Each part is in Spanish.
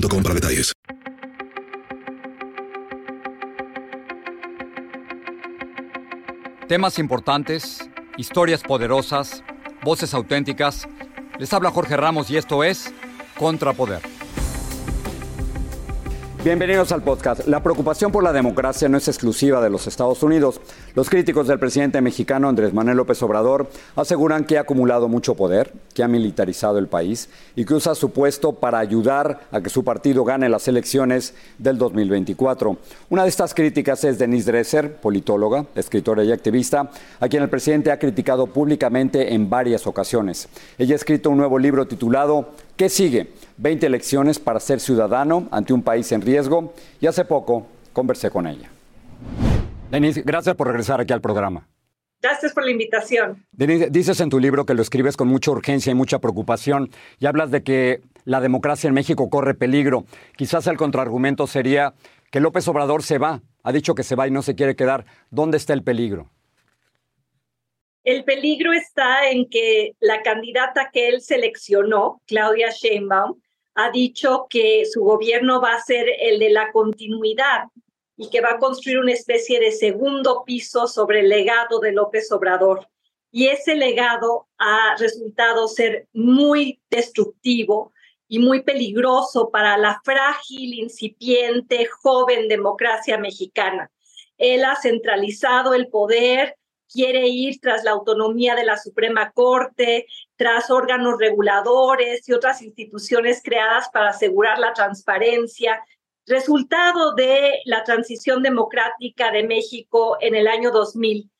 para detalles. Temas importantes, historias poderosas, voces auténticas. Les habla Jorge Ramos y esto es Contrapoder. Bienvenidos al podcast. La preocupación por la democracia no es exclusiva de los Estados Unidos. Los críticos del presidente mexicano Andrés Manuel López Obrador aseguran que ha acumulado mucho poder, que ha militarizado el país y que usa su puesto para ayudar a que su partido gane las elecciones del 2024. Una de estas críticas es Denise Dresser, politóloga, escritora y activista, a quien el presidente ha criticado públicamente en varias ocasiones. Ella ha escrito un nuevo libro titulado ¿Qué sigue? 20 elecciones para ser ciudadano ante un país en riesgo y hace poco conversé con ella. Denise, gracias por regresar aquí al programa. Gracias por la invitación. Denise, dices en tu libro que lo escribes con mucha urgencia y mucha preocupación y hablas de que la democracia en México corre peligro. Quizás el contraargumento sería que López Obrador se va, ha dicho que se va y no se quiere quedar. ¿Dónde está el peligro? El peligro está en que la candidata que él seleccionó, Claudia Sheinbaum, ha dicho que su gobierno va a ser el de la continuidad y que va a construir una especie de segundo piso sobre el legado de López Obrador. Y ese legado ha resultado ser muy destructivo y muy peligroso para la frágil, incipiente, joven democracia mexicana. Él ha centralizado el poder, quiere ir tras la autonomía de la Suprema Corte, tras órganos reguladores y otras instituciones creadas para asegurar la transparencia, resultado de la transición democrática de México en el año 2000.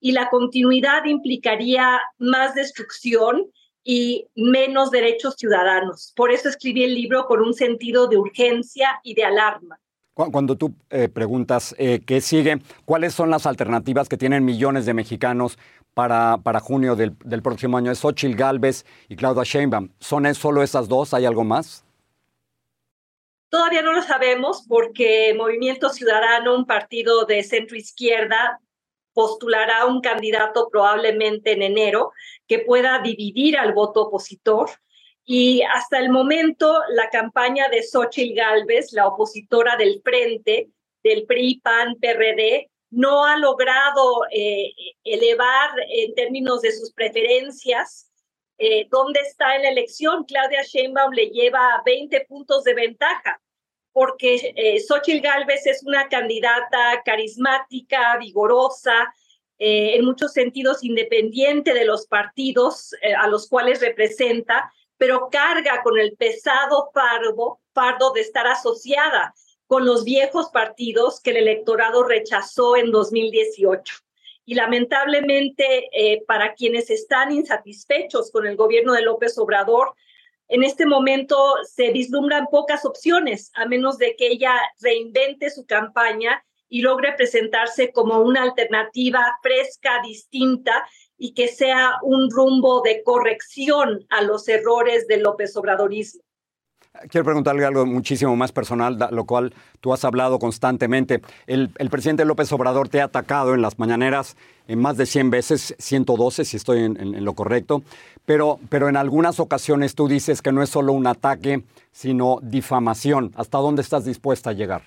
Y la continuidad implicaría más destrucción y menos derechos ciudadanos. Por eso escribí el libro con un sentido de urgencia y de alarma. Cuando tú eh, preguntas eh, qué sigue, ¿cuáles son las alternativas que tienen millones de mexicanos para, para junio del, próximo año? Es Xochitl Galvez y Claudia Sheinbaum. ¿Son solo esas dos? ¿Hay algo más? Todavía no lo sabemos porque Movimiento Ciudadano, un partido de centro izquierda, postulará un candidato probablemente en enero que pueda dividir al voto opositor. Y hasta el momento, la campaña de Xochitl Galvez, la opositora del Frente, del PRI, PAN, PRD, no ha logrado eh, elevar en términos de sus preferencias. Eh, ¿Dónde está en la elección? Claudia Sheinbaum le lleva 20 puntos de ventaja, porque eh, Xochitl Galvez es una candidata carismática, vigorosa, eh, en muchos sentidos independiente de los partidos a los cuales representa, pero carga con el pesado fardo de estar asociada con los viejos partidos que el electorado rechazó en 2018. Y lamentablemente, eh, para quienes están insatisfechos con el gobierno de López Obrador, en este momento se vislumbran pocas opciones, a menos de que ella reinvente su campaña y logre presentarse como una alternativa fresca, distinta y que sea un rumbo de corrección a los errores del López Obradorismo. Quiero preguntarle algo muchísimo más personal, lo cual tú has hablado constantemente. El, presidente López Obrador te ha atacado en las mañaneras en más de 100 veces, 112 si estoy en, lo correcto, pero, pero en algunas ocasiones tú dices que no es solo un ataque, sino difamación. ¿Hasta dónde estás dispuesta a llegar?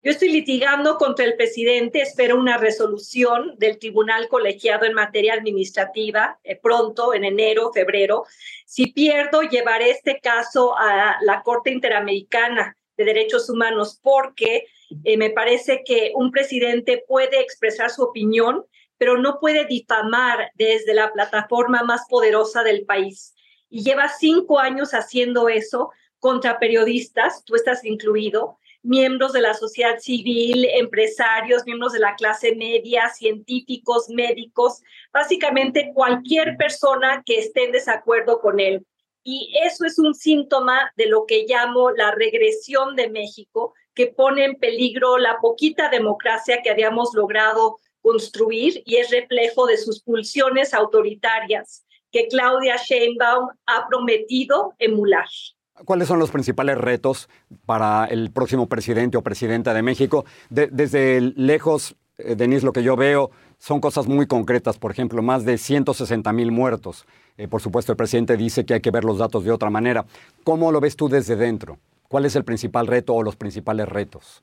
Yo estoy litigando contra el presidente, espero una resolución del Tribunal Colegiado en materia administrativa eh, pronto, en enero, febrero. Si pierdo, llevaré este caso a la Corte Interamericana de Derechos Humanos porque eh, me parece que un presidente puede expresar su opinión, pero no puede difamar desde la plataforma más poderosa del país. Y lleva cinco años haciendo eso contra periodistas, tú estás incluido, miembros de la sociedad civil, empresarios, miembros de la clase media, científicos, médicos, básicamente cualquier persona que esté en desacuerdo con él. Y eso es un síntoma de lo que llamo la regresión de México, que pone en peligro la poquita democracia que habíamos logrado construir y es reflejo de sus pulsiones autoritarias que Claudia Sheinbaum ha prometido emular. ¿Cuáles son los principales retos para el próximo presidente o presidenta de México? desde lejos, eh, Denise, lo que yo veo son cosas muy concretas. Por ejemplo, más de 160 mil muertos. Eh, por supuesto, el presidente dice que hay que ver los datos de otra manera. ¿Cómo lo ves tú desde dentro? ¿Cuál es el principal reto o los principales retos?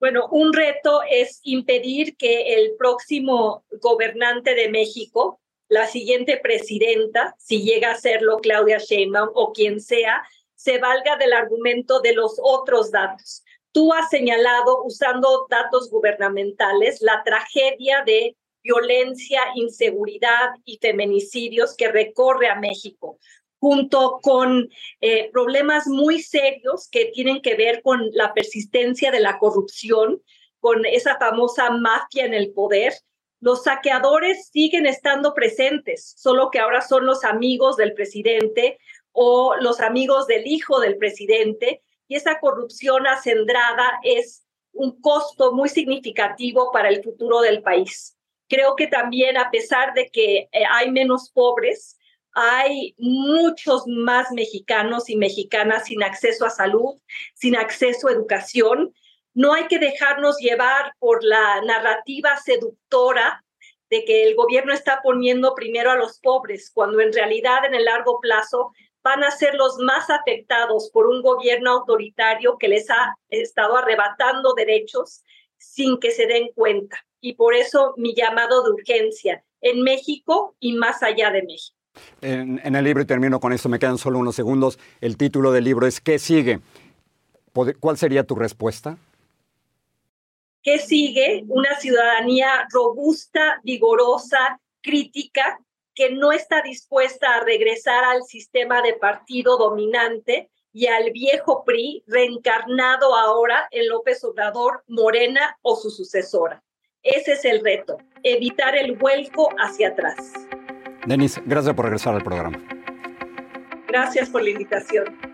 Bueno, un reto es impedir que el próximo gobernante de México, la siguiente presidenta, si llega a serlo Claudia Sheinbaum o quien sea, se valga del argumento de los otros datos. Tú has señalado, usando datos gubernamentales, la tragedia de violencia, inseguridad y feminicidios que recorre a México, junto con eh, problemas muy serios que tienen que ver con la persistencia de la corrupción, con esa famosa mafia en el poder, los saqueadores siguen estando presentes, solo que ahora son los amigos del presidente o los amigos del hijo del presidente, y esa corrupción acendrada es un costo muy significativo para el futuro del país. Creo que también, a pesar de que eh, hay menos pobres, hay muchos más mexicanos y mexicanas sin acceso a salud, sin acceso a educación, no hay que dejarnos llevar por la narrativa seductora de que el gobierno está poniendo primero a los pobres, cuando en realidad en el largo plazo van a ser los más afectados por un gobierno autoritario que les ha estado arrebatando derechos sin que se den cuenta. Y por eso mi llamado de urgencia en México y más allá de México. En, el libro, y termino con esto, me quedan solo unos segundos, el título del libro es ¿Qué sigue? ¿Cuál sería tu respuesta? ¿Qué sigue? Una ciudadanía robusta, vigorosa, crítica, que no está dispuesta a regresar al sistema de partido dominante y al viejo PRI reencarnado ahora en López Obrador, Morena o su sucesora. Ese es el reto, evitar el vuelco hacia atrás. Denis, gracias por regresar al programa. Gracias por la invitación.